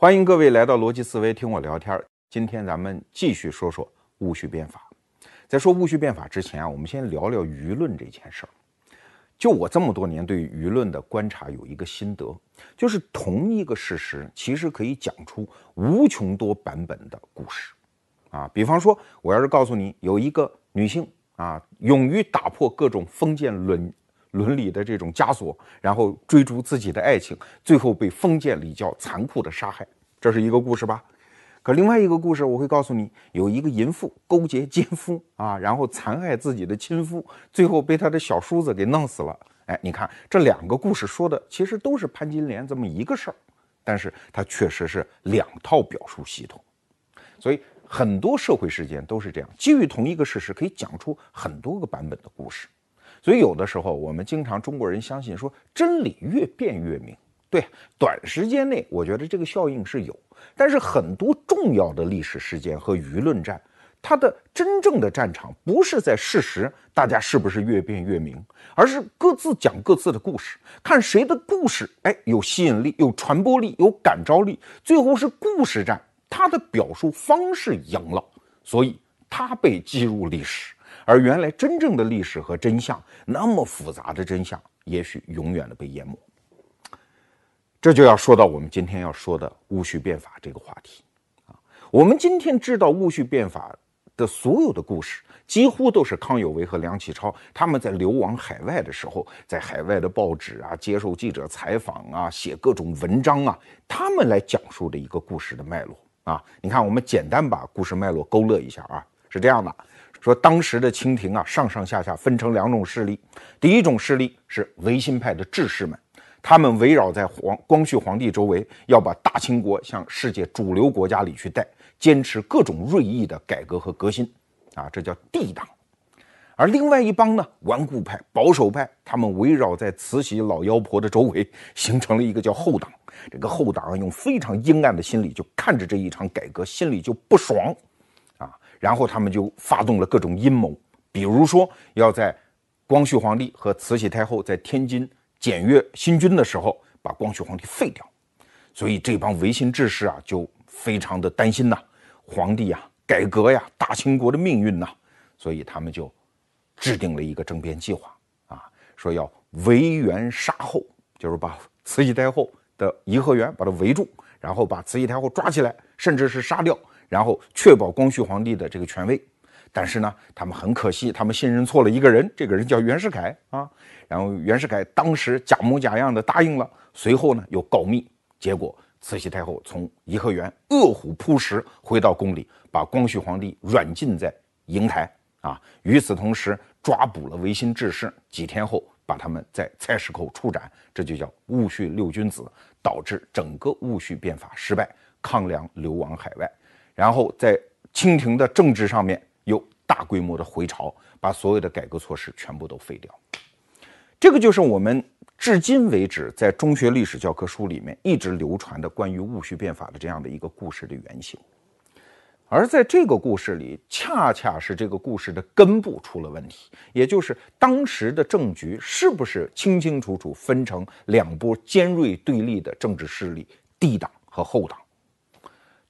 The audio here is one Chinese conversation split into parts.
欢迎各位来到逻辑思维听我聊天。今天咱们继续说说戊戌变法。在说戊戌变法之前啊，我们先聊聊舆论这件事儿。就我这么多年对舆论的观察，有一个心得，就是同一个事实其实可以讲出无穷多版本的故事。啊，比方说，我要是告诉你有一个女性啊，勇于打破各种封建伦伦理的这种枷锁，然后追逐自己的爱情，最后被封建礼教残酷的杀害，这是一个故事吧？可另外一个故事，我会告诉你，有一个淫妇勾结奸夫啊，然后残害自己的亲夫，最后被他的小叔子给弄死了。哎，你看这两个故事说的其实都是潘金莲这么一个事儿，但是它确实是两套表述系统，所以很多社会事件都是这样，基于同一个事实，可以讲出很多个版本的故事。所以有的时候，我们经常中国人相信说真理越辩越明。对，短时间内我觉得这个效应是有，但是很多重要的历史事件和舆论战，它的真正的战场不是在事实，大家是不是越辩越明，而是各自讲各自的故事，看谁的故事哎有吸引力、有传播力、有感召力，最后是故事战，他的表述方式赢了，所以他被记入历史。而原来真正的历史和真相那么复杂的真相，也许永远的被淹没。这就要说到我们今天要说的戊戌变法这个话题啊。我们今天知道戊戌变法的所有的故事，几乎都是康有为和梁启超他们在流亡海外的时候，在海外的报纸啊接受记者采访啊，写各种文章啊，他们来讲述的一个故事的脉络啊。你看，我们简单把故事脉络勾勒一下啊，是这样的。说当时的清廷啊，上上下下分成两种势力。第一种势力是维新派的志士们，他们围绕在皇光绪皇帝周围，要把大清国向世界主流国家里去带，坚持各种锐意的改革和革新，啊，这叫帝党。而另外一帮呢，顽固派、保守派，他们围绕在慈禧老妖婆的周围，形成了一个叫后党。这个后党用非常阴暗的心理，就看着这一场改革，心里就不爽。然后他们就发动了各种阴谋，比如说要在光绪皇帝和慈禧太后在天津检阅新军的时候，把光绪皇帝废掉。所以这帮维新志士啊，就非常的担心呐，皇帝呀，改革呀，大清国的命运呐，所以他们就制定了一个政变计划啊，说要围园杀后，就是把慈禧太后的颐和园把它围住，然后把慈禧太后抓起来，甚至是杀掉。然后确保光绪皇帝的这个权威，但是呢，他们很可惜，他们信任错了一个人，这个人叫袁世凯啊。然后袁世凯当时假模假样的答应了，随后呢又告密，结果慈禧太后从颐和园饿虎扑食，回到宫里，把光绪皇帝软禁在瀛台啊。与此同时，抓捕了维新志士，几天后把他们在菜市口处斩，这就叫戊戌六君子，导致整个戊戌变法失败，康梁流亡海外。然后在清廷的政治上面又大规模的回潮，把所有的改革措施全部都废掉。这个就是我们至今为止在中学历史教科书里面一直流传的关于戊戌变法的这样的一个故事的原型。而在这个故事里，恰恰是这个故事的根部出了问题，也就是当时的政局是不是清清楚楚分成两波尖锐对立的政治势力——帝党和后党。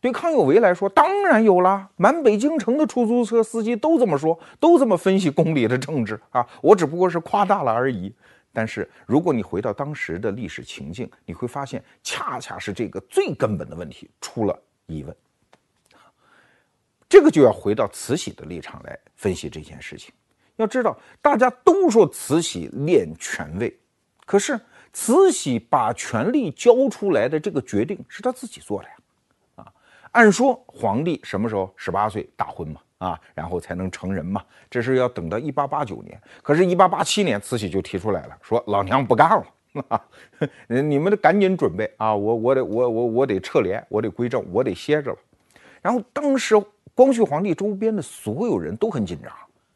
对康有为来说，当然有了。满北京城的出租车司机都这么说，都这么分析宫里的政治啊。我只不过是夸大了而已。但是，如果你回到当时的历史情境，你会发现，恰恰是这个最根本的问题出了疑问。这个就要回到慈禧的立场来分析这件事情。要知道，大家都说慈禧恋权位，可是慈禧把权力交出来的这个决定是她自己做的呀。按说皇帝什么时候十八岁大婚嘛，啊，然后才能成人嘛，这是要等到一八八九年。可是，一八八七年，慈禧就提出来了，说老娘不干了，啊，你们得赶紧准备啊，我我得我我我得撤帘，我得归正，我得歇着了。然后，当时光绪皇帝周边的所有人都很紧张，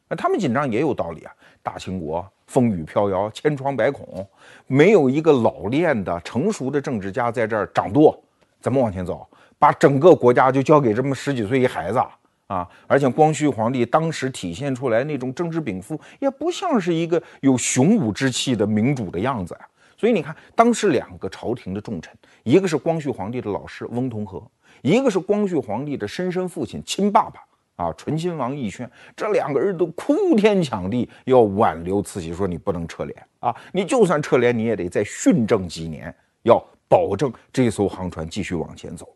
那他们紧张也有道理啊。大清国风雨飘摇，千疮百孔，没有一个老练的成熟的政治家在这儿掌舵，怎么往前走？把整个国家就交给这么十几岁一孩子啊！而且光绪皇帝当时体现出来那种政治禀赋，也不像是一个有雄武之气的明主的样子呀。所以你看，当时两个朝廷的重臣，一个是光绪皇帝的老师翁同龢，一个是光绪皇帝的生身父亲亲爸爸啊，醇亲王奕轩，这两个人都哭天抢地要挽留慈禧，说你不能撤联啊，你就算撤联，你也得再训政几年，要保证这艘航船继续往前走。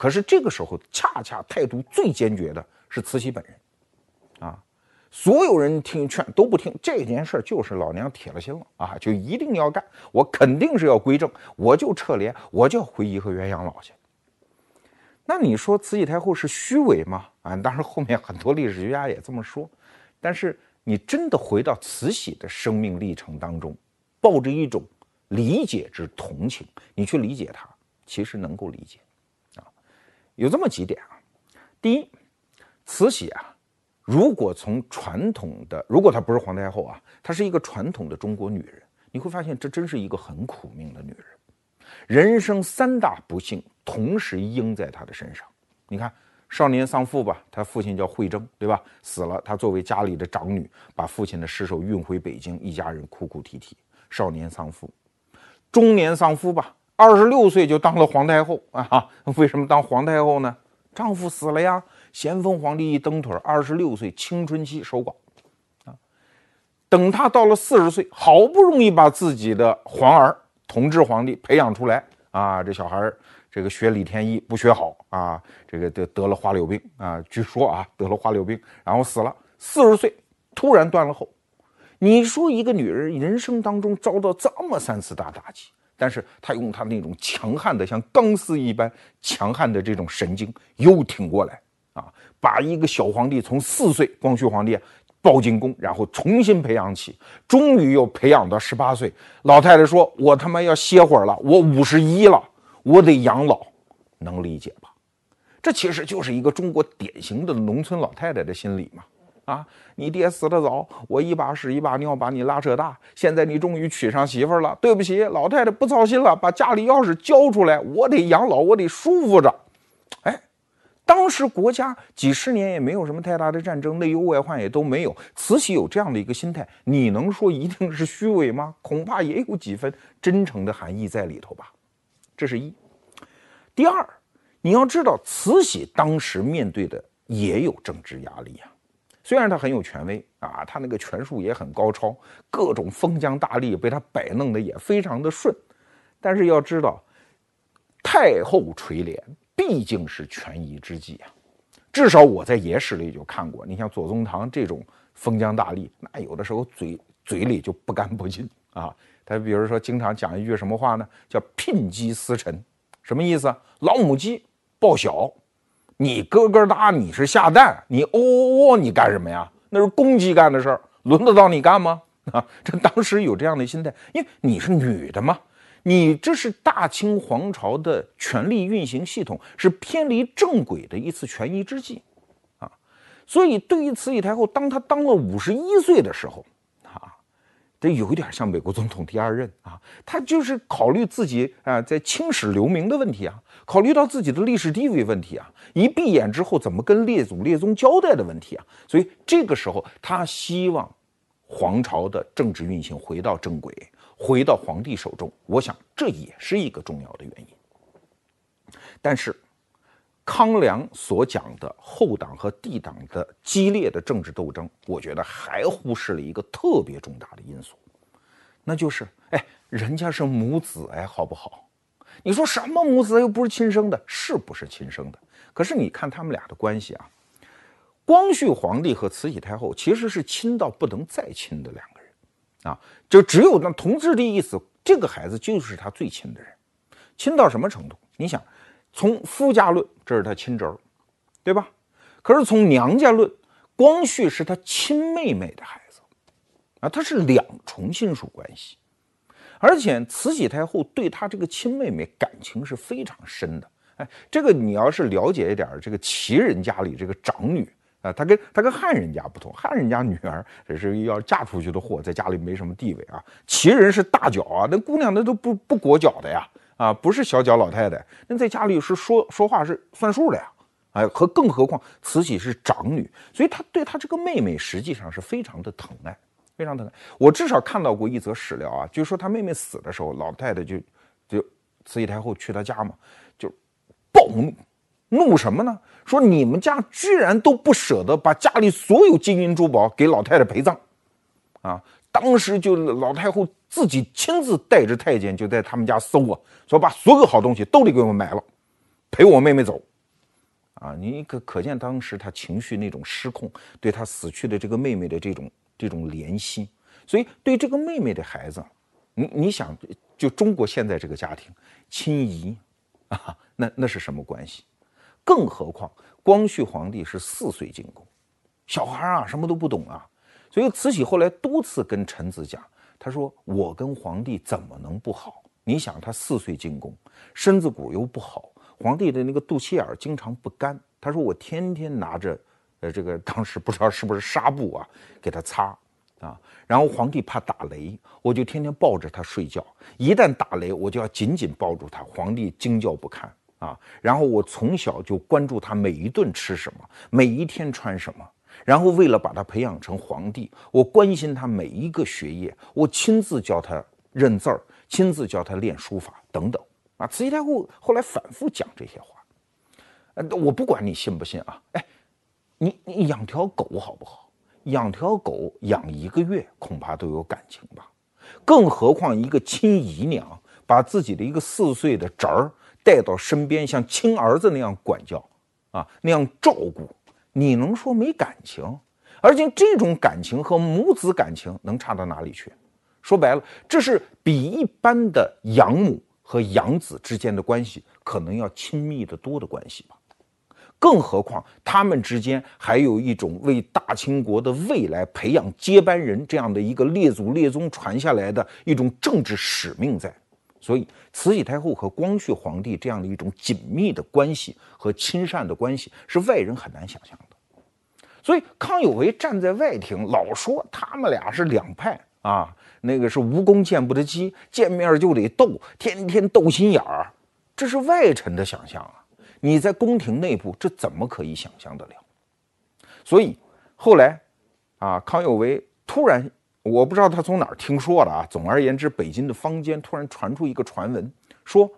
可是这个时候，恰恰态度最坚决的是慈禧本人。啊所有人听劝都不听，这件事就是老娘铁了心了啊，就一定要干，我肯定是要归正，我就撤联，我就要回颐和园养老去。那你说慈禧太后是虚伪吗？啊，当然后面很多历史学家也这么说，但是你真的回到慈禧的生命历程当中，抱着一种理解之同情，你去理解她，其实能够理解。有这么几点啊，第一，慈禧啊。如果从传统的，如果她不是皇太后啊，她是一个传统的中国女人，你会发现这真是一个很苦命的女人，人生三大不幸同时应在她的身上。你看，少年丧父吧，她父亲叫惠征，对吧？死了，她作为家里的长女，把父亲的尸首运回北京，一家人哭哭啼啼。少年丧父，中年丧夫吧，二十六岁就当了皇太后啊？为什么当皇太后呢？丈夫死了呀。咸丰皇帝一蹬腿，二十六岁青春期守寡，啊，等他到了四十岁，好不容易把自己的皇儿同治皇帝培养出来，啊，这小孩这个学李天一不学好啊，这个得得了花柳病啊，据说啊得了花柳病，然后死了，四十岁突然断了后，你说一个女人人生当中遭到这么三次大打击，但是他用他那种强悍的像钢丝一般强悍的这种神经又挺过来啊。把一个小皇帝从四岁光绪皇帝抱进宫，然后重新培养起，终于又培养到十八岁。老太太说：“我他妈要歇会儿了，我五十一了，我得养老。”能理解吧？这其实就是一个中国典型的农村老太太的心理嘛。啊，你爹死得早，我一把屎一把尿把你拉扯大，现在你终于娶上媳妇了。对不起，老太太不操心了，把家里钥匙交出来，我得养老，我得舒服着。哎当时国家几十年也没有什么太大的战争，内忧外患也都没有。慈禧有这样的一个心态，你能说一定是虚伪吗？恐怕也有几分真诚的含义在里头吧。这是一。第二，你要知道，慈禧当时面对的也有政治压力啊。虽然他很有权威啊，他那个权术也很高超，各种封疆大吏被他摆弄的也非常的顺，但是要知道，太后垂帘。毕竟是权宜之计啊，至少我在野史里就看过。你像左宗棠这种封疆大吏，那有的时候嘴嘴里就不干不净啊。他比如说经常讲一句什么话呢？叫“聘鸡司晨”，什么意思？老母鸡报晓，你咯咯哒，你是下蛋，你喔喔喔，你干什么呀？那是公鸡干的事儿，轮得到你干吗？啊，这当时有这样的心态，因为你是女的嘛。你这是大清皇朝的权力运行系统，是偏离正轨的一次权宜之计，啊，所以对于慈禧太后，当她当了五十一岁的时候，这有一点像美国总统第二任啊，他就是考虑自己啊在青史留名的问题啊，考虑到自己的历史地位问题啊，一闭眼之后怎么跟列祖列宗交代的问题啊，所以这个时候他希望皇朝的政治运行回到正轨。回到皇帝手中，我想这也是一个重要的原因。但是，康梁所讲的后党和帝党的激烈的政治斗争，我觉得还忽视了一个特别重大的因素，那就是，哎，人家是母子，哎，好不好？你说什么母子又不是亲生的，是不是亲生的？可是你看他们俩的关系啊，光绪皇帝和慈禧太后其实是亲到不能再亲的两个人。啊，就只有那同治的意思，这个孩子就是他最亲的人，亲到什么程度？你想，从夫家论，这是他亲侄儿，对吧？可是从娘家论，光绪是他亲妹妹的孩子，啊，他是两重亲属关系，而且慈禧太后对他这个亲妹妹感情是非常深的。哎，这个你要是了解一点这个旗人家里这个长女。啊，他跟他跟汉人家不同，汉人家女儿这是要嫁出去的货，在家里没什么地位啊。旗人是大脚啊，那姑娘那都不不裹脚的呀，啊，不是小脚老太太，那在家里是说说话是算数的呀。哎，和更何况慈禧是长女，所以她对她这个妹妹实际上是非常的疼爱，非常疼爱。我至少看到过一则史料啊，就是说她妹妹死的时候，老太太就就慈禧太后去她家嘛，就暴怒，怒什么呢？说你们家居然都不舍得把家里所有金银珠宝给老太太陪葬，啊！当时就老太后自己亲自带着太监就在他们家搜啊，说把所有好东西都得给我买了，陪我妹妹走。啊，你可可见当时他情绪那种失控，对他死去的这个妹妹的这种这种怜惜，所以对这个妹妹的孩子，你你想，就中国现在这个家庭，亲姨啊，那那是什么关系？更何况光绪皇帝是四岁进宫，小孩啊什么都不懂啊，所以慈禧后来多次跟臣子讲，他说我跟皇帝怎么能不好？你想他四岁进宫，身子骨又不好。皇帝的那个肚脐眼儿经常不干，他说我天天拿着，呃，这个 当时不知道是不是纱布啊，给他擦，啊，然后皇帝怕打雷，我就天天抱着他睡觉，一旦打雷，我就要紧紧抱住他，皇帝惊叫不堪啊。然后我从小就关注他每一顿吃什么，每一天穿什么，然后为了把他培养成皇帝，我关心他每一个学业，我亲自教他认字儿，亲自教他练书法等等。啊，慈禧太后后来反复讲这些话，呃，我不管你信不信啊，哎，你你养条狗好不好？养条狗养一个月恐怕都有感情吧，更何况一个亲姨娘把自己的一个四岁的侄儿带到身边，像亲儿子那样管教，啊，那样照顾，你能说没感情？而且这种感情和母子感情能差到哪里去？说白了，这是比一般的养母。和养子之间的关系可能要亲密的多的关系吧，更何况他们之间还有一种为大清国的未来培养接班人这样的一个列祖列宗传下来的一种政治使命在，所以慈禧太后和光绪皇帝这样的一种紧密的关系和亲善的关系是外人很难想象的，所以康有为站在外廷老说他们俩是两派啊。那个是无功见不得鸡，见面就得斗，天天斗心眼儿，这是外臣的想象啊！你在宫廷内部，这怎么可以想象得了？所以后来，啊，康有为突然，我不知道他从哪儿听说的啊。总而言之，北京的坊间突然传出一个传闻，说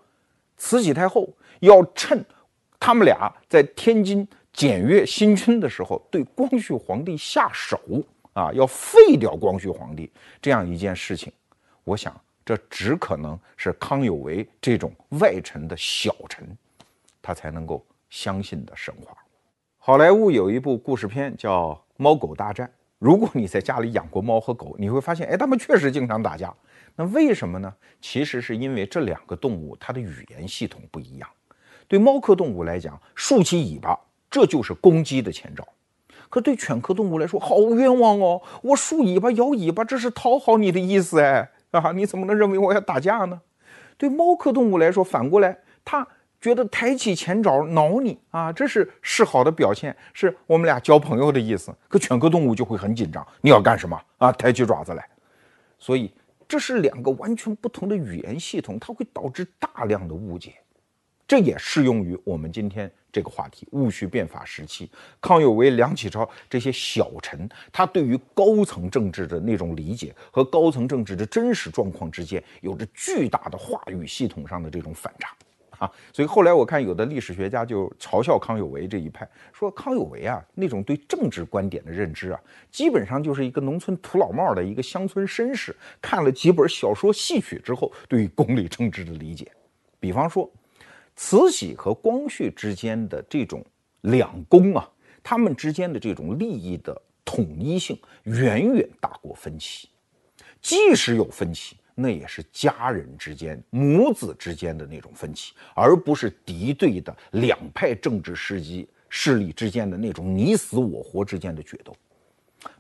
慈禧太后要趁他们俩在天津检阅新军的时候，对光绪皇帝下手。啊，要废掉光绪皇帝这样一件事情，我想这只可能是康有为这种外臣的小臣，他才能够相信的神话。好莱坞有一部故事片叫《猫狗大战》，如果你在家里养过猫和狗，你会发现，哎，它们确实经常打架。那为什么呢？其实是因为这两个动物它的语言系统不一样。对猫科动物来讲，竖起尾巴这就是攻击的前兆。可对犬科动物来说，好冤枉哦！我竖尾巴、摇尾巴，这是讨好你的意思哎啊！你怎么能认为我要打架呢？对猫科动物来说，反过来，它觉得抬起前爪挠你啊，这是示好的表现，是我们俩交朋友的意思。可犬科动物就会很紧张，你要干什么啊？抬起爪子来。所以这是两个完全不同的语言系统，它会导致大量的误解。这也适用于我们今天。这个话题，戊戌变法时期，康有为、梁启超这些小臣，他对于高层政治的那种理解和高层政治的真实状况之间，有着巨大的话语系统上的这种反差啊！所以后来我看有的历史学家就嘲笑康有为这一派，说康有为啊，那种对政治观点的认知啊，基本上就是一个农村土老帽的一个乡村绅士，看了几本小说戏曲之后，对于宫里政治的理解，比方说。慈禧和光绪之间的这种两宫啊，他们之间的这种利益的统一性远远大过分歧。即使有分歧，那也是家人之间、母子之间的那种分歧，而不是敌对的两派政治势力势力之间的那种你死我活之间的决斗。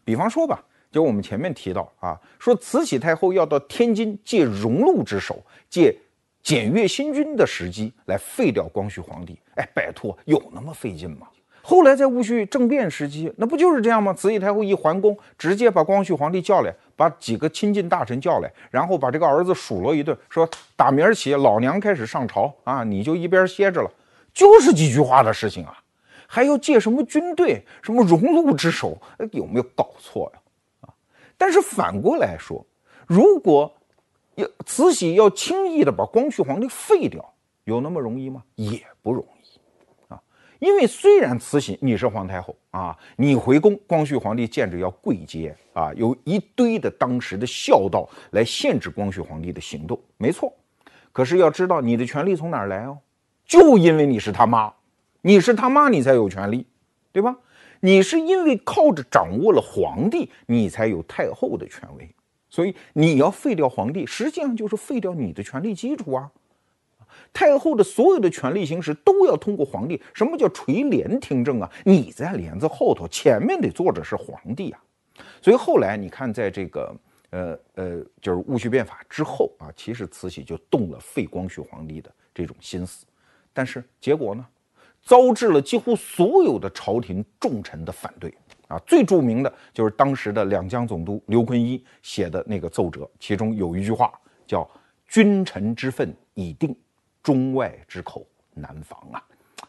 比方说吧，就我们前面提到啊，说慈禧太后要到天津借荣禄之手，借。检阅新军的时机来废掉光绪皇帝，哎，拜托，有那么费劲吗？后来在戊戌政变时期，那不就是这样吗？慈禧太后一还宫，直接把光绪皇帝叫来，把几个亲近大臣叫来，然后把这个儿子数落一顿，说打明儿起老娘开始上朝啊，你就一边歇着了，就是几句话的事情啊，还要借什么军队，什么荣禄之手？有没有搞错呀？啊！但是反过来说，如果要慈禧要轻易的把光绪皇帝废掉，有那么容易吗？也不容易。因为虽然慈禧你是皇太后啊，你回宫，光绪皇帝见着要跪接啊，有一堆的当时的孝道来限制光绪皇帝的行动，没错。可是要知道你的权利从哪儿来哦？就因为你是他妈，你是他妈，你才有权利，对吧？你是因为靠着掌握了皇帝，你才有太后的权威，所以你要废掉皇帝，实际上就是废掉你的权力基础啊。太后的所有的权力行使都要通过皇帝。什么叫垂帘听政啊？你在帘子后头，前面得坐着是皇帝啊。所以后来你看，在这个呃呃，就是戊戌变法之后啊，其实慈禧就动了废光绪皇帝的这种心思，但是结果呢？遭致了几乎所有的朝廷重臣的反对啊！最著名的就是当时的两江总督刘坤一写的那个奏折，其中有一句话叫“君臣之分已定，中外之口难防啊！”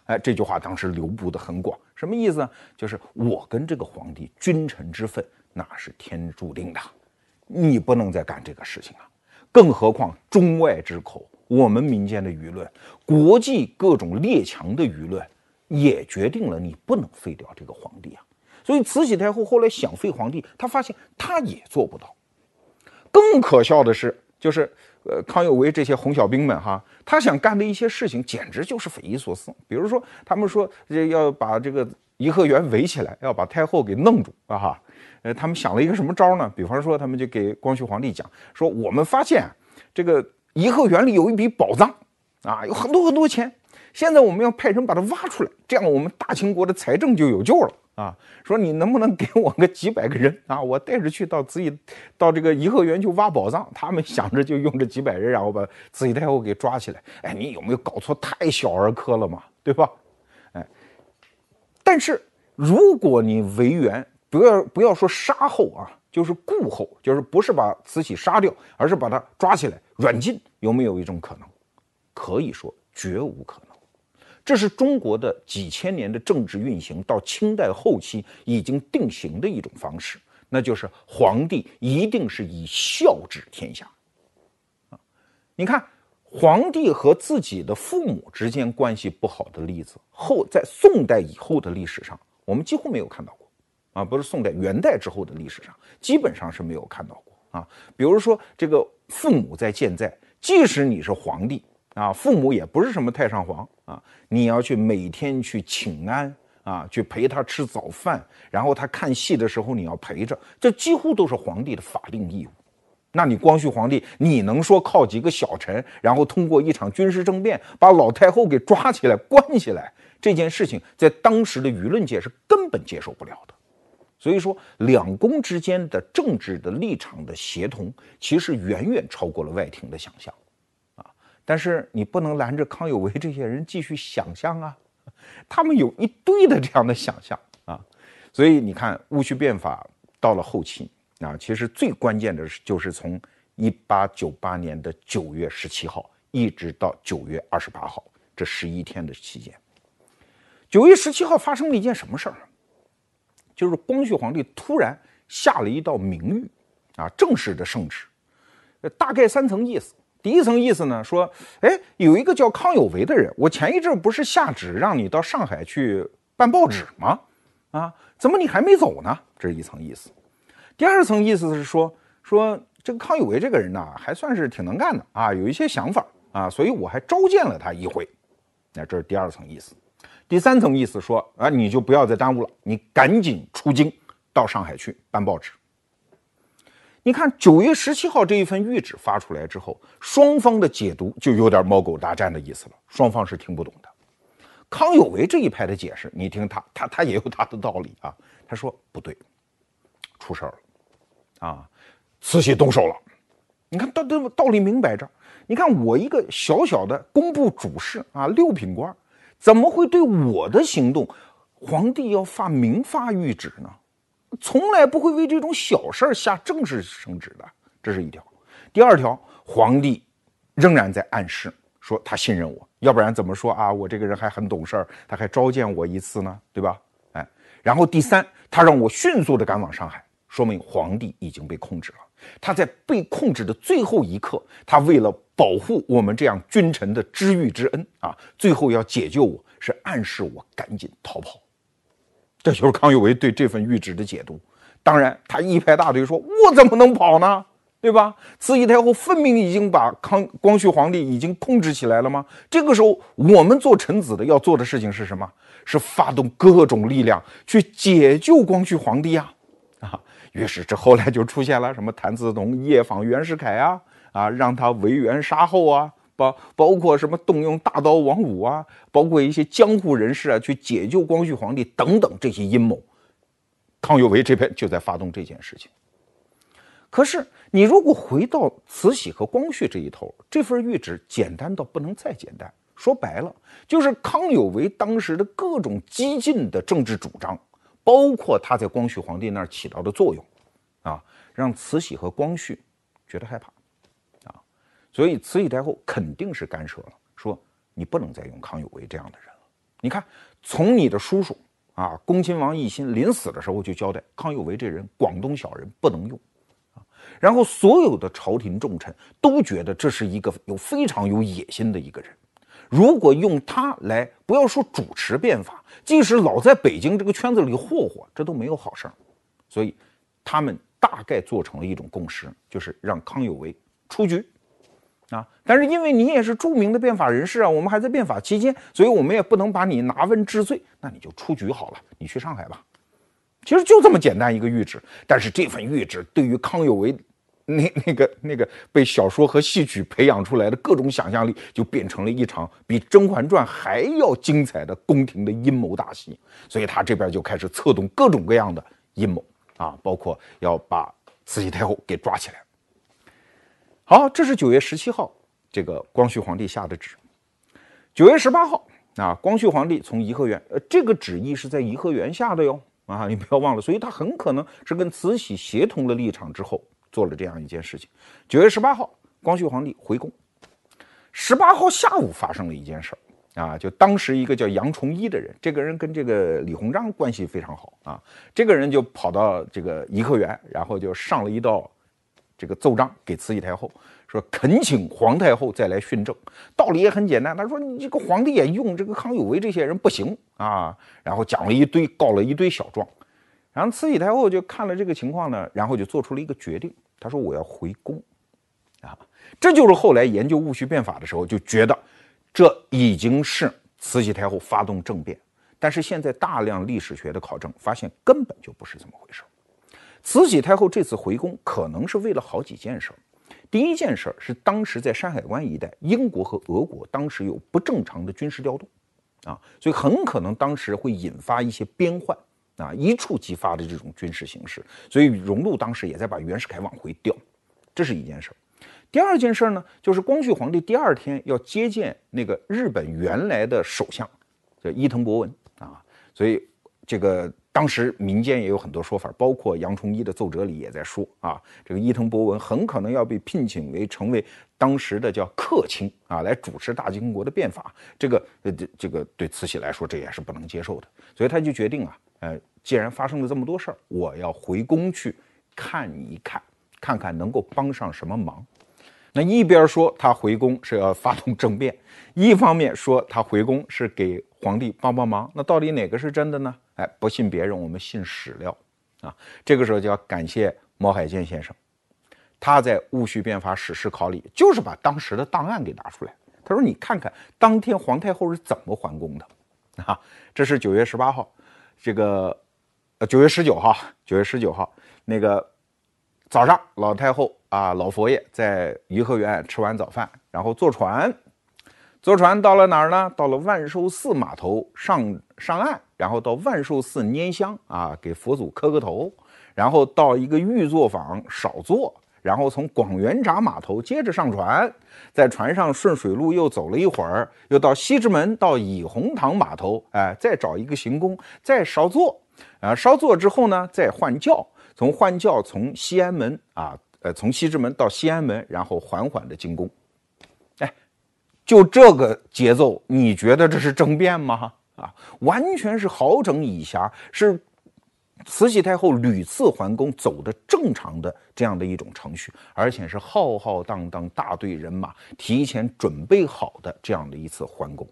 哎，这句话当时流布的很广，什么意思呢？就是我跟这个皇帝君臣之分那是天注定的，你不能再干这个事情啊！更何况中外之口。我们民间的舆论，国际各种列强的舆论，也决定了你不能废掉这个皇帝啊。所以慈禧太后后来想废皇帝，她发现她也做不到。更可笑的是，就是呃康有为这些红小兵们哈，他想干的一些事情简直就是匪夷所思。比如说，他们说要把这个颐和园围起来，要把太后给弄住啊哈。呃，他们想了一个什么招呢？比方说，他们就给光绪皇帝讲说，我们发现这个。颐和园里有一笔宝藏，啊，有很多很多钱。现在我们要派人把它挖出来，这样我们大清国的财政就有救了啊！说你能不能给我个几百个人啊？我带着去到慈禧，到这个颐和园去挖宝藏。他们想着就用这几百人，然后把慈禧太后给抓起来。哎，你有没有搞错？太小儿科了嘛，对吧？哎，但是如果你维园，不要不要说杀后啊。就是顾后，就是不是把慈禧杀掉，而是把他抓起来软禁，有没有一种可能？可以说绝无可能。这是中国的几千年的政治运行到清代后期已经定型的一种方式，那就是皇帝一定是以孝治天下。啊，你看皇帝和自己的父母之间关系不好的例子，后在宋代以后的历史上，我们几乎没有看到过。啊，不是宋代、元代之后的历史上，基本上是没有看到过啊。比如说，这个父母在健在，即使你是皇帝啊，父母也不是什么太上皇啊，你要去每天去请安啊，去陪他吃早饭，然后他看戏的时候你要陪着，这几乎都是皇帝的法定义务。那你光绪皇帝，你能说靠几个小臣，然后通过一场军事政变把老太后给抓起来关起来，这件事情在当时的舆论界是根本接受不了的。所以说，两宫之间的政治的立场的协同，其实远远超过了外廷的想象，但是你不能拦着康有为这些人继续想象啊，他们有一堆的这样的想象啊。所以你看，戊戌变法到了后期啊，其实最关键的是，就是从一八九八年的九月十七号一直到九月二十八号这十一天的期间，九月十七号发生了一件什么事儿？就是光绪皇帝突然下了一道明谕，啊，正式的圣旨，大概三层意思。第一层意思呢，说，哎，有一个叫康有为的人，我前一阵不是下旨让你到上海去办报纸吗？啊，怎么你还没走呢？这是一层意思。第二层意思是说，说这个康有为这个人呢，还算是挺能干的啊，有一些想法啊，所以我还召见了他一回。那这是第二层意思。第三层意思说啊，你就不要再耽误了，你赶紧出京到上海去办报纸。你看九月十七号这一份谕旨发出来之后，双方的解读就有点猫狗大战的意思了，双方是听不懂的。康有为这一派的解释，你听他，他他也有他的道理啊。他说不对，出事儿了啊，慈禧动手了。你看道道道理明摆着，你看我一个小小的工部主事啊，六品官。怎么会对我的行动，皇帝要发明发谕旨呢？从来不会为这种小事儿下正式圣旨的，这是一条。第二条，皇帝仍然在暗示说他信任我，要不然怎么说啊？我这个人还很懂事儿，他还召见我一次呢，对吧？哎，然后第三，他让我迅速的赶往上海，说明皇帝已经被控制了。他在被控制的最后一刻，他为了保护我们这样君臣的知遇之恩啊，最后要解救我，是暗示我赶紧逃跑。这就是康有为对这份谕旨的解读。当然，他一拍大腿说：“我怎么能跑呢？对吧？慈禧太后分明已经把康光绪皇帝已经控制起来了吗？这个时候，我们做臣子的要做的事情是什么？是发动各种力量去解救光绪皇帝啊！啊！于是这后来就出现了什么谭嗣同夜访袁世凯啊，啊，让他为袁杀后啊，包包括什么动用大刀王五啊，包括一些江湖人士啊，去解救光绪皇帝等等这些阴谋。康有为这边就在发动这件事情。可是，你如果回到慈禧和光绪这一头，这份谕旨简单到不能再简单。说白了，就是康有为当时的各种激进的政治主张，包括他在光绪皇帝那儿起到的作用，啊，让慈禧和光绪觉得害怕，所以慈禧太后肯定是干涉了，说你不能再用康有为这样的人了。你看，从你的叔叔啊，恭亲王奕欣临死的时候就交代，康有为这人广东小人不能用。然后所有的朝廷重臣都觉得这是一个有非常有野心的一个人，如果用他来，不要说主持变法，即使老在北京这个圈子里霍霍，这都没有好事儿。所以，他们大概做成了一种共识，就是让康有为出局，啊，但是因为你也是著名的变法人士啊，我们还在变法期间，所以我们也不能把你拿问治罪，那你就出局好了，你去上海吧。其实就这么简单一个谕旨，但是这份谕旨对于康有为。那那个那个被小说和戏曲培养出来的各种想象力，就变成了一场比《甄嬛传》还要精彩的宫廷的阴谋大戏。所以他这边就开始策动各种各样的阴谋啊，包括要把慈禧太后给抓起来。好，这是九月十七号，这个光绪皇帝下的旨。九月十八号啊，光绪皇帝从颐和园，呃，这个旨意是在颐和园下的哟啊，你不要忘了。所以他很可能是跟慈禧协同了立场之后。做了这样一件事情。九月十八号，光绪皇帝回宫。十八号下午发生了一件事儿啊，就当时一个叫杨崇一的人，这个人跟这个李鸿章关系非常好啊。这个人就跑到这个颐和园，然后就上了一道这个奏章给慈禧太后，说恳请皇太后再来训政。道理也很简单，他说你这个皇帝也用这个康有为这些人不行啊。然后讲了一堆，告了一堆小状。然后慈禧太后就看了这个情况呢，然后就做出了一个决定。他说：“我要回宫，啊，这就是后来研究戊戌变法的时候就觉得，这已经是慈禧太后发动政变。但是现在大量历史学的考证发现，根本就不是这么回事。慈禧太后这次回宫，可能是为了好几件事儿。第一件事儿是当时在山海关一带，英国和俄国当时有不正常的军事调动，啊，所以很可能当时会引发一些边患。”啊，一触即发的这种军事形势，所以荣禄当时也在把袁世凯往回调，这是一件事儿。第二件事儿呢，就是光绪皇帝第二天要接见那个日本原来的首相，叫伊藤博文啊，所以这个当时民间也有很多说法，包括杨崇一的奏折里也在说啊，这个伊藤博文很可能要被聘请为成为当时的叫客卿啊，来主持大清国的变法。这个呃这这个对慈禧来说这也是不能接受的，所以他就决定啊。呃，既然发生了这么多事儿，我要回宫去看一看，看看能够帮上什么忙。那一边说他回宫是要发动政变，一方面说他回宫是给皇帝帮帮忙。那到底哪个是真的呢？哎，不信别人，我们信史料啊。这个时候就要感谢毛海建先生，他在《戊戌变法史实考》里就是把当时的档案给拿出来。他说：“你看看当天皇太后是怎么还宫的啊？”这是九月十八号。这个，呃，九月十九号，九月十九号，那个早上，老太后啊，老佛爷在颐和园吃完早饭，然后坐船，坐船到了哪儿呢？到了万寿寺码头上上岸，然后到万寿寺拈香啊，给佛祖磕个头，然后到一个御座坊少坐，然后从广元闸码头接着上船，在船上顺水路又走了一会儿，又到西直门到倚红堂码头，哎，再找一个行宫，再稍坐，啊，稍坐之后呢，再换轿，从换轿从西安门啊，呃，从西直门到西安门，然后缓缓的进宫，哎，就这个节奏，你觉得这是政变吗？啊，完全是好整以暇，是慈禧太后屡次还宫，走的正常的这样的一种程序，而且是浩浩荡荡大队人马提前准备好的这样的一次还宫。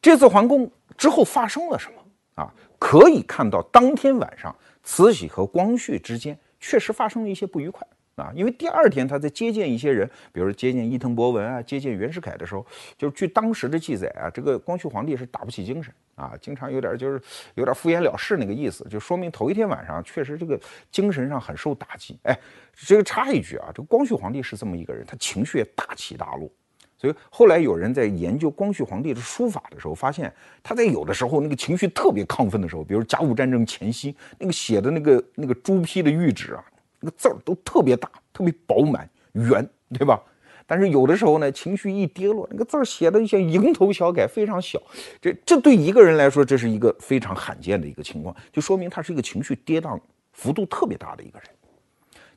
这次还宫之后发生了什么啊？可以看到，当天晚上慈禧和光绪之间确实发生了一些不愉快。啊，因为第二天他在接见一些人，比如说接见伊藤博文啊，接见袁世凯的时候，就是据当时的记载啊，这个光绪皇帝是打不起精神啊，经常有点就是有点敷衍了事那个意思，就说明头一天晚上确实这个精神上很受打击。哎，这个插一句啊，这个光绪皇帝是这么一个人，他情绪大起大落，所以后来有人在研究光绪皇帝的书法的时候，发现他在有的时候那个情绪特别亢奋的时候，比如甲午战争前夕那个写的那个那个朱批的谕旨啊。那个字儿都特别大，特别饱满圆，对吧？但是有的时候呢，情绪一跌落，那个字儿写的像蝇头小楷，非常小。这这对一个人来说，这是一个非常罕见的一个情况，就说明他是一个情绪跌宕幅度特别大的一个人。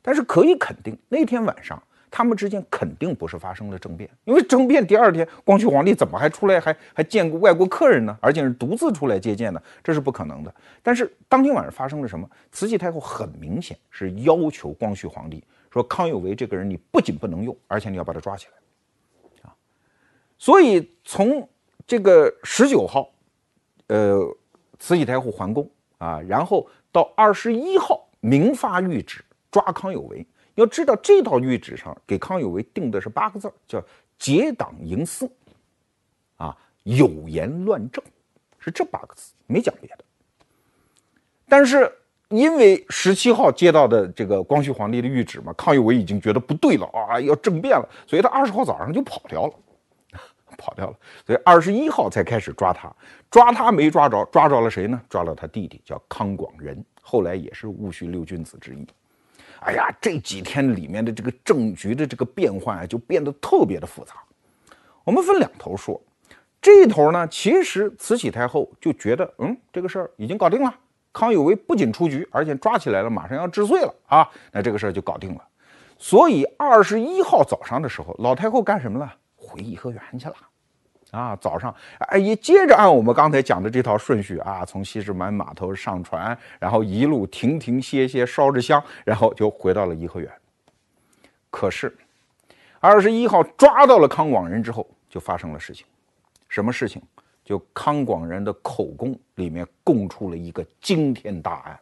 但是可以肯定，那天晚上。他们之间肯定不是发生了政变，因为政变第二天，光绪皇帝怎么还出来还还见过外国客人呢？而且是独自出来接见的，这是不可能的。但是当天晚上发生了什么？慈禧太后很明显是要求光绪皇帝说：“康有为这个人，你不仅不能用，而且你要把他抓起来。”啊，所以从这个十九号，呃，慈禧太后还宫啊，然后到二十一号明发谕旨抓康有为。要知道这套谕旨上给康有为定的是八个字叫“结党营私”，啊，有言乱政，是这八个字，没讲别的。但是因为十七号接到的这个光绪皇帝的谕旨嘛，康有为已经觉得不对了啊，要政变了，所以他二十号早上就跑掉了，跑掉了。所以二十一号才开始抓他，抓他没抓着，抓着了谁呢？抓了他弟弟，叫康广仁，后来也是戊戌六君子之一。哎呀，这几天里面的这个政局的这个变换啊，就变得特别的复杂。我们分两头说，这一头呢，其实慈禧太后就觉得，嗯，这个事儿已经搞定了。康有为不仅出局，而且抓起来了，马上要治罪了啊，那这个事儿就搞定了。所以二十一号早上的时候，老太后干什么了？回颐和园去了。啊，早上哎，也接着按我们刚才讲的这套顺序啊，从西直门码头上船，然后一路停停歇歇，烧着香，然后就回到了颐和园。可是二十一号抓到了康广仁之后，就发生了事情。什么事情？就康广仁的口供里面供出了一个惊天大案。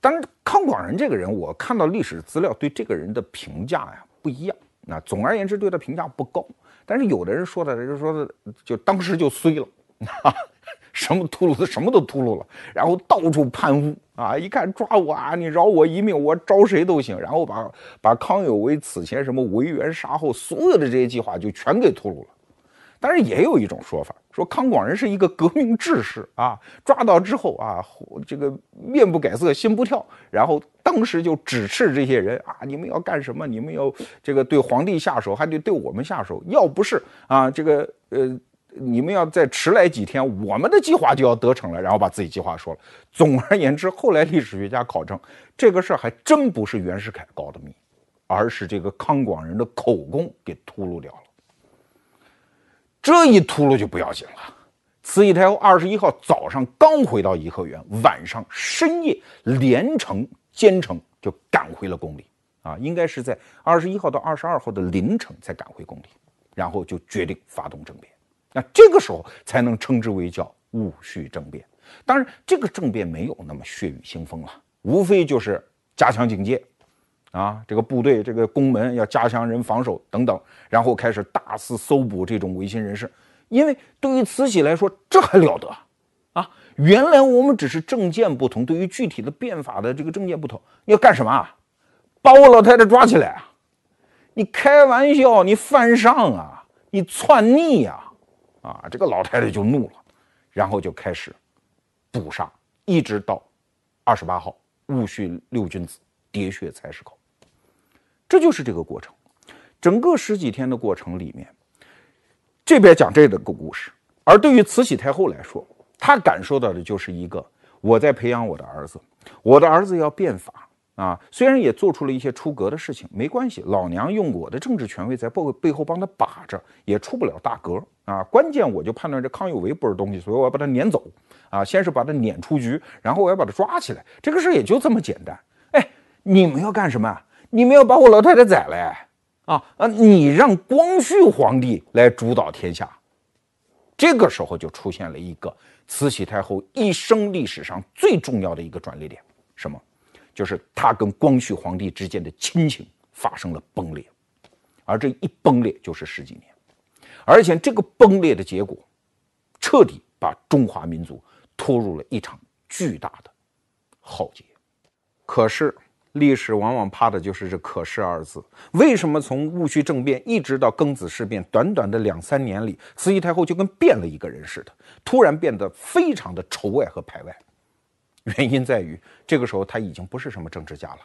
当然，康广仁这个人，我看到历史资料对这个人的评价呀不一样。那总而言之，对他评价不高。但是有的人说的，就说的，就当时就衰了，什么秃噜的，什么都秃噜了，然后到处攀污啊！一看抓我啊，你饶我一命，我招谁都行。然后把把康有为此前什么为援杀后所有的这些计划就全给秃噜了。但是也有一种说法，说康广仁是一个革命志士啊，抓到之后啊，这个面不改色心不跳，然后当时就指斥这些人啊，你们要干什么？你们要这个对皇帝下手，还得对我们下手。要不是啊，这个呃，你们要再迟来几天，我们的计划就要得逞了。然后把自己计划说了。总而言之，后来历史学家考证，这个事儿还真不是袁世凯告的密，而是这个康广仁的口供给秃噜掉了。这一秃噜就不要紧了。慈禧太后二十一号早上刚回到颐和园，晚上深夜连程兼程就赶回了宫里啊，应该是在二十一号到二十二号的凌晨才赶回宫里，然后就决定发动政变。那这个时候才能称之为叫戊戌政变。当然，这个政变没有那么血雨腥风了，无非就是加强警戒。啊，这个部队，这个宫门要加强人防守等等，然后开始大肆搜捕这种维新人士。因为对于慈禧来说，这还了得啊！原来我们只是政见不同，对于具体的变法的这个政见不同，你要干什么啊？把我老太太抓起来啊！你开玩笑，你犯上啊！你篡逆呀！啊，这个老太太就怒了，然后就开始捕杀，一直到二十八号戊戌六君子喋血菜市口。这就是这个过程，整个十几天的过程里面，这边讲这个故事，而对于慈禧太后来说，她感受到的就是一个我在培养我的儿子，我的儿子要变法啊，虽然也做出了一些出格的事情，没关系，老娘用我的政治权威在背背后帮他把着，也出不了大格啊，关键我就判断这康有为不是东西，所以我要把他撵走啊，先是把他撵出局，然后我要把他抓起来，这个事也就这么简单。哎，你们要干什么？你们要把我老太太宰了？啊啊！你让光绪皇帝来主导天下，这个时候就出现了一个慈禧太后一生历史上最重要的一个转折点，什么？就是她跟光绪皇帝之间的亲情发生了崩裂，而这一崩裂就是十几年，而且这个崩裂的结果，彻底把中华民族拖入了一场巨大的浩劫。可是。历史往往怕的就是这“可是”二字。为什么从戊戌政变一直到庚子事变，短短的两三年里，慈禧太后就跟变了一个人似的，突然变得非常的仇外和排外？原因在于，这个时候她已经不是什么政治家了，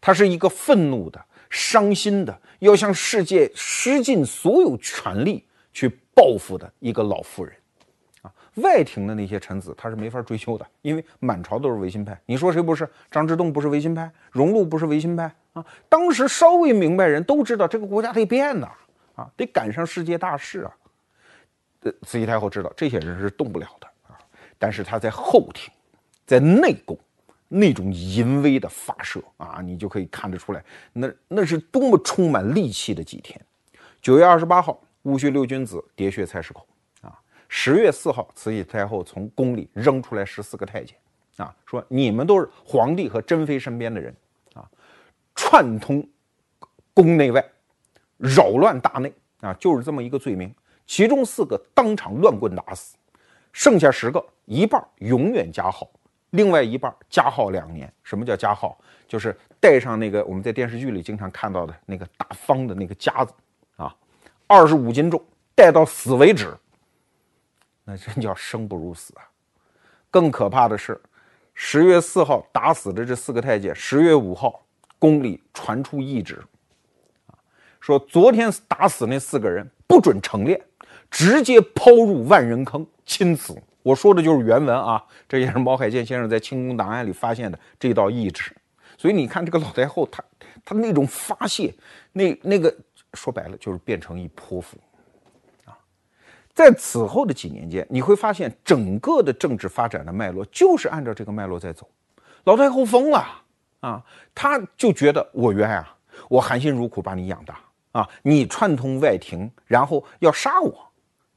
她是一个愤怒的、伤心的，要向世界施尽所有权力去报复的一个老妇人。外廷的那些臣子，他是没法追究的，因为满朝都是维新派。你说谁不是？张之洞不是维新派，荣禄不是维新派啊？当时稍微明白人都知道，这个国家得变呐，啊，得赶上世界大势啊。慈禧太后知道这些人是动不了的啊，但是他在后庭，在内宫，那种淫威的发射啊，你就可以看得出来，那那是多么充满戾气的几天。九月二十八号，戊戌六君子喋血菜市口。十月四号，慈禧太后从宫里扔出来十四个太监，啊，说你们都是皇帝和珍妃身边的人，啊，串通宫内外，扰乱大内，啊，就是这么一个罪名。其中四个当场乱棍打死，剩下十个，一半永远加号，另外一半加号两年。什么叫加号？就是带上那个我们在电视剧里经常看到的那个大方的那个夹子，啊，二十五斤重，带到死为止。那真叫生不如死啊！更可怕的是，十月四号打死的这四个太监，十月五号宫里传出懿旨，说昨天打死那四个人不准成殓，直接抛入万人坑，亲死。我说的就是原文啊，这也是毛海建先生在清宫档案里发现的这道懿旨。所以你看，这个老太后她她那种发泄，那那个说白了就是变成一泼妇。在此后的几年间，你会发现整个的政治发展的脉络就是按照这个脉络在走。老太后疯了啊，她就觉得我冤啊，我含辛茹苦把你养大啊，你串通外廷，然后要杀我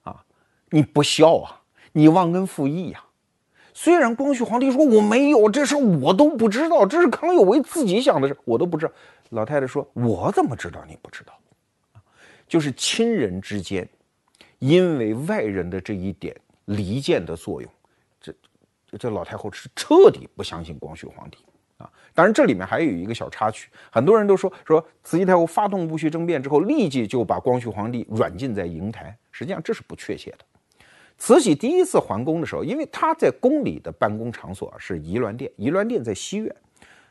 啊，你不孝啊，你忘恩负义呀。虽然光绪皇帝说我没有这事，我都不知道，这是康有为自己想的事，我都不知道。老太太说，我怎么知道你不知道？就是亲人之间。因为外人的这一点离间的作用，这这老太后是彻底不相信光绪皇帝啊！当然，这里面还有一个小插曲，很多人都说说慈禧太后发动戊戌政变之后，立即就把光绪皇帝软禁在瀛台，实际上这是不确切的。慈禧第一次还宫的时候，因为她在宫里的办公场所是仪銮殿，仪銮殿在西苑，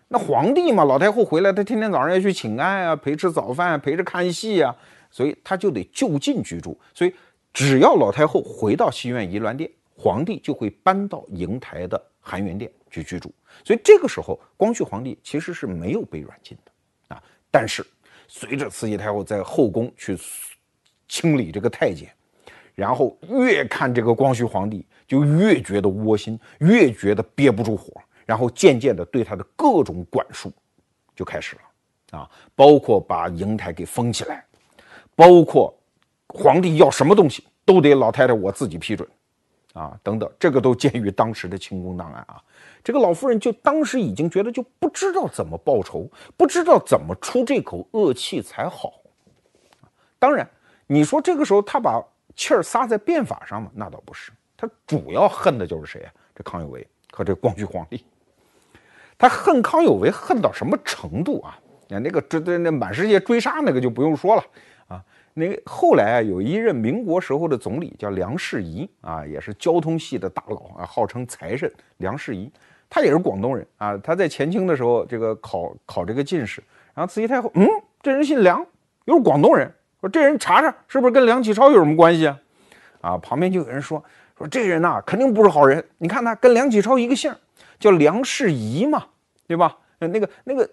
那皇帝嘛，老太后回来，她天天早上要去请安啊，陪吃早饭，陪着看戏啊，所以她就得就近居住，所以。只要老太后回到西苑仪銮殿，皇帝就会搬到瀛台的含元殿去居住。所以这个时候，光绪皇帝其实是没有被软禁的啊。但是随着慈禧太后在后宫去清理这个太监，然后越看这个光绪皇帝就越觉得窝心，越觉得憋不住火，然后渐渐的对他的各种管束就开始了啊，包括把瀛台给封起来，包括。皇帝要什么东西都得老太太我自己批准，啊，等等，这个都见于当时的清宫档案啊。这个老夫人就当时已经觉得就不知道怎么报仇，不知道怎么出这口恶气才好。当然，你说这个时候他把气儿撒在变法上嘛？那倒不是，他主要恨的就是谁啊？这康有为和这光绪皇帝。他恨康有为恨到什么程度啊？那那个这这那满世界追杀那个就不用说了。那个后来啊，有一任民国时候的总理叫梁士仪啊，也是交通系的大佬啊，号称财神梁士仪，他也是广东人啊。他在前清的时候，这个考考这个进士，然后慈禧太后，嗯，这人姓梁，又是广东人，说这人查查是不是跟梁启超有什么关系啊？啊，旁边就有人说说这人呐，肯定不是好人。你看他跟梁启超一个姓，叫梁士仪嘛，对吧？那个那个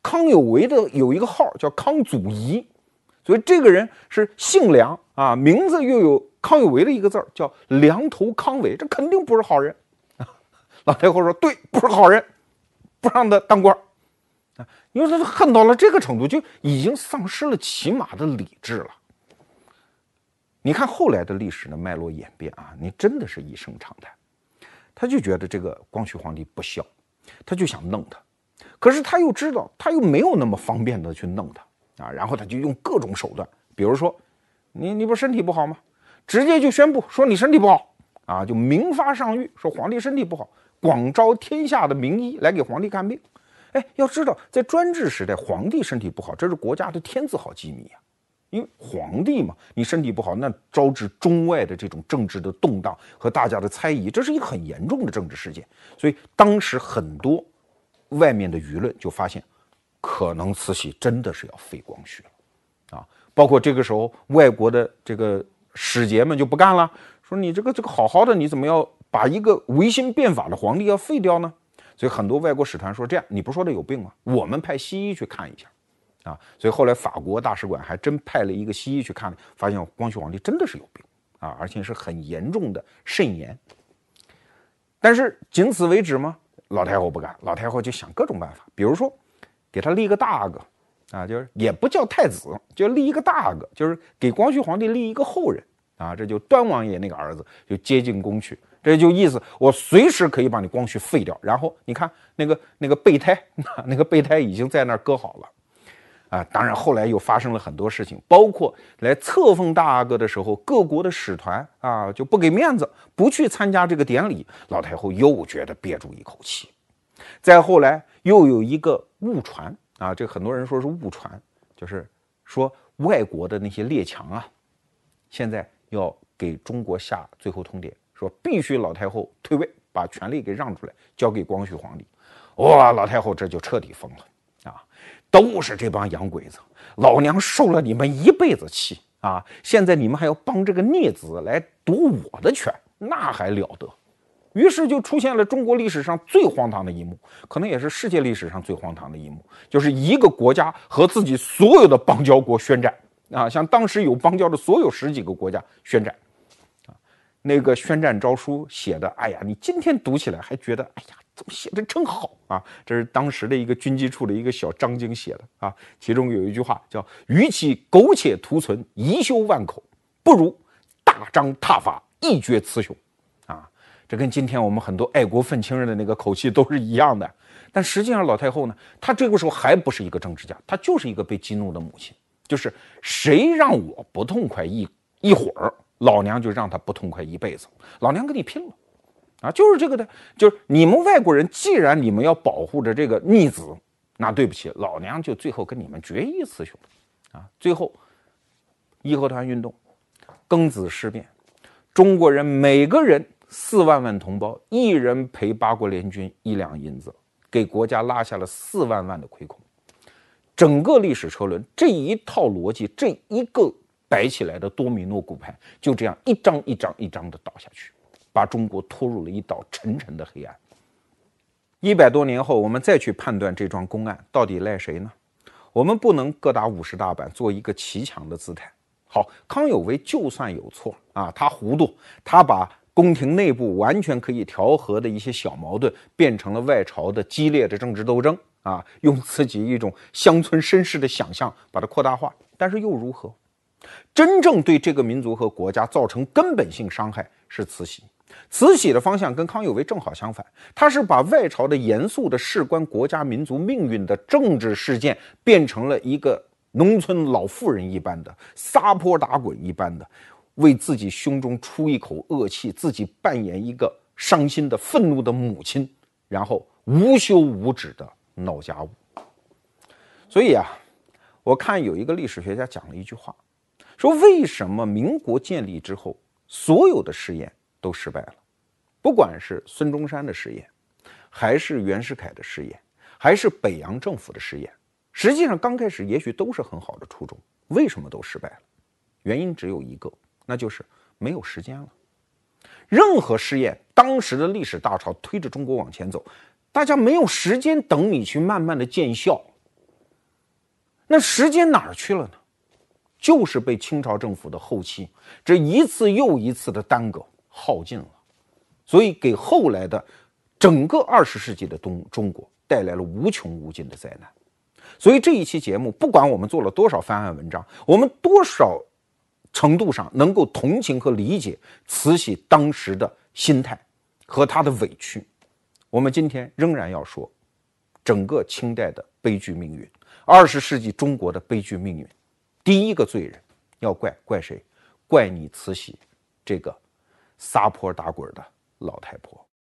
康有为的有一个号叫康祖仪。所以这个人是姓梁啊，名字又有康有为的一个字儿，叫梁头康伟，这肯定不是好人。老太后说：“对，不是好人，不让他当官啊！因为他恨到了这个程度，就已经丧失了起码的理智了。你看后来的历史的脉络演变啊，你真的是一声长叹。他就觉得这个光绪皇帝不孝，他就想弄他，可是他又知道他又没有那么方便的去弄他啊，然后他就用各种手段，比如说，你你不身体不好吗？直接就宣布说你身体不好啊，就明发上谕说皇帝身体不好。”广招天下的名医来给皇帝看病，哎，要知道，在专制时代，皇帝身体不好，这是国家的天字号机密啊。因为皇帝嘛，你身体不好，那招致中外的这种政治的动荡和大家的猜疑，这是一个很严重的政治事件。所以当时很多外面的舆论就发现，可能慈禧真的是要废光绪了啊。包括这个时候，外国的这个使节们就不干了，说你这个这个好好的，你怎么要？把一个维新变法的皇帝要废掉呢？所以很多外国使团说：“这样，你不说他有病吗？我们派西医去看一下。”啊，所以后来法国大使馆还真派了一个西医去看，发现光绪皇帝真的是有病啊，而且是很严重的肾炎。但是仅此为止吗？老太后不干，老太后就想各种办法，比如说给他立个大阿哥，啊，就是也不叫太子，就立一个大阿哥，就是给光绪皇帝立一个后人啊，这就端王爷那个儿子就接进宫去。这就意思，我随时可以把你光绪废掉。然后你看那个那个备胎，那个备胎已经在那儿搁好了，啊，当然后来又发生了很多事情，包括来册封大阿哥的时候，各国的使团啊就不给面子，不去参加这个典礼。老太后又觉得憋住一口气。再后来又有一个误传啊，这很多人说是误传，就是说外国的那些列强啊，现在要给中国下最后通牒。说必须老太后退位，把权力给让出来，交给光绪皇帝。哇，老太后这就彻底疯了啊！都是这帮洋鬼子，老娘受了你们一辈子气啊！现在你们还要帮这个孽子来夺我的权，那还了得？于是就出现了中国历史上最荒唐的一幕，可能也是世界历史上最荒唐的一幕，就是一个国家和自己所有的邦交国宣战啊！像当时有邦交的所有十几个国家宣战。那个宣战诏书写的，哎呀，你今天读起来还觉得，哎呀，怎么写的真好啊！这是当时的一个军机处的一个小张经写的啊，其中有一句话叫“与其苟且图存，贻修万口，不如大张挞伐，一决雌雄”，这跟今天我们很多爱国愤青人的那个口气都是一样的。但实际上，老太后呢，她这个时候还不是一个政治家，她就是一个被激怒的母亲，就是谁让我不痛快一一会儿。老娘就让他不痛快一辈子，老娘跟你拼了，啊，就是这个的，就是你们外国人，既然你们要保护着这个逆子，那对不起，老娘就最后跟你们决一雌雄，啊，最后义和团运动，庚子事变，中国人每个人四万万同胞，一人赔八国联军一两银子，给国家拉下了四万万的亏空，整个历史车轮这一套逻辑，这一个。摆起来的多米诺骨牌就这样一张一张一张的倒下去，把中国拖入了一道沉沉的黑暗。一百多年后，我们再去判断这桩公案到底赖谁呢？我们不能各打五十大板，做一个骑墙的姿态。好，康有为就算有错啊，他糊涂，他把宫廷内部完全可以调和的一些小矛盾，变成了外朝的激烈的政治斗争啊，用自己一种乡村绅士的想象把它扩大化，但是又如何？真正对这个民族和国家造成根本性伤害是慈禧，慈禧的方向跟康有为正好相反，他是把外朝的严肃的事关国家民族命运的政治事件，变成了一个农村老妇人一般的撒泼打滚一般的，为自己胸中出一口恶气，自己扮演一个伤心的愤怒的母亲，然后无休无止的闹家务。所以啊，我看有一个历史学家讲了一句话。说为什么民国建立之后，所有的试验都失败了？不管是孙中山的试验，还是袁世凯的试验，还是北洋政府的试验，实际上刚开始也许都是很好的初衷，为什么都失败了？原因只有一个，那就是没有时间了。任何试验，当时的历史大潮推着中国往前走，大家没有时间等你去慢慢的见效。那时间哪儿去了呢？就是被清朝政府的后期这一次又一次的耽搁耗尽了，所以给后来的整个二十世纪的东中国带来了无穷无尽的灾难。所以这一期节目，不管我们做了多少翻案文章，我们多少程度上能够同情和理解慈禧当时的心态和她的委屈，我们今天仍然要说，整个清代的悲剧命运，二十世纪中国的悲剧命运，第一个罪人要怪怪谁？怪你慈禧这个撒泼打滚的老太婆。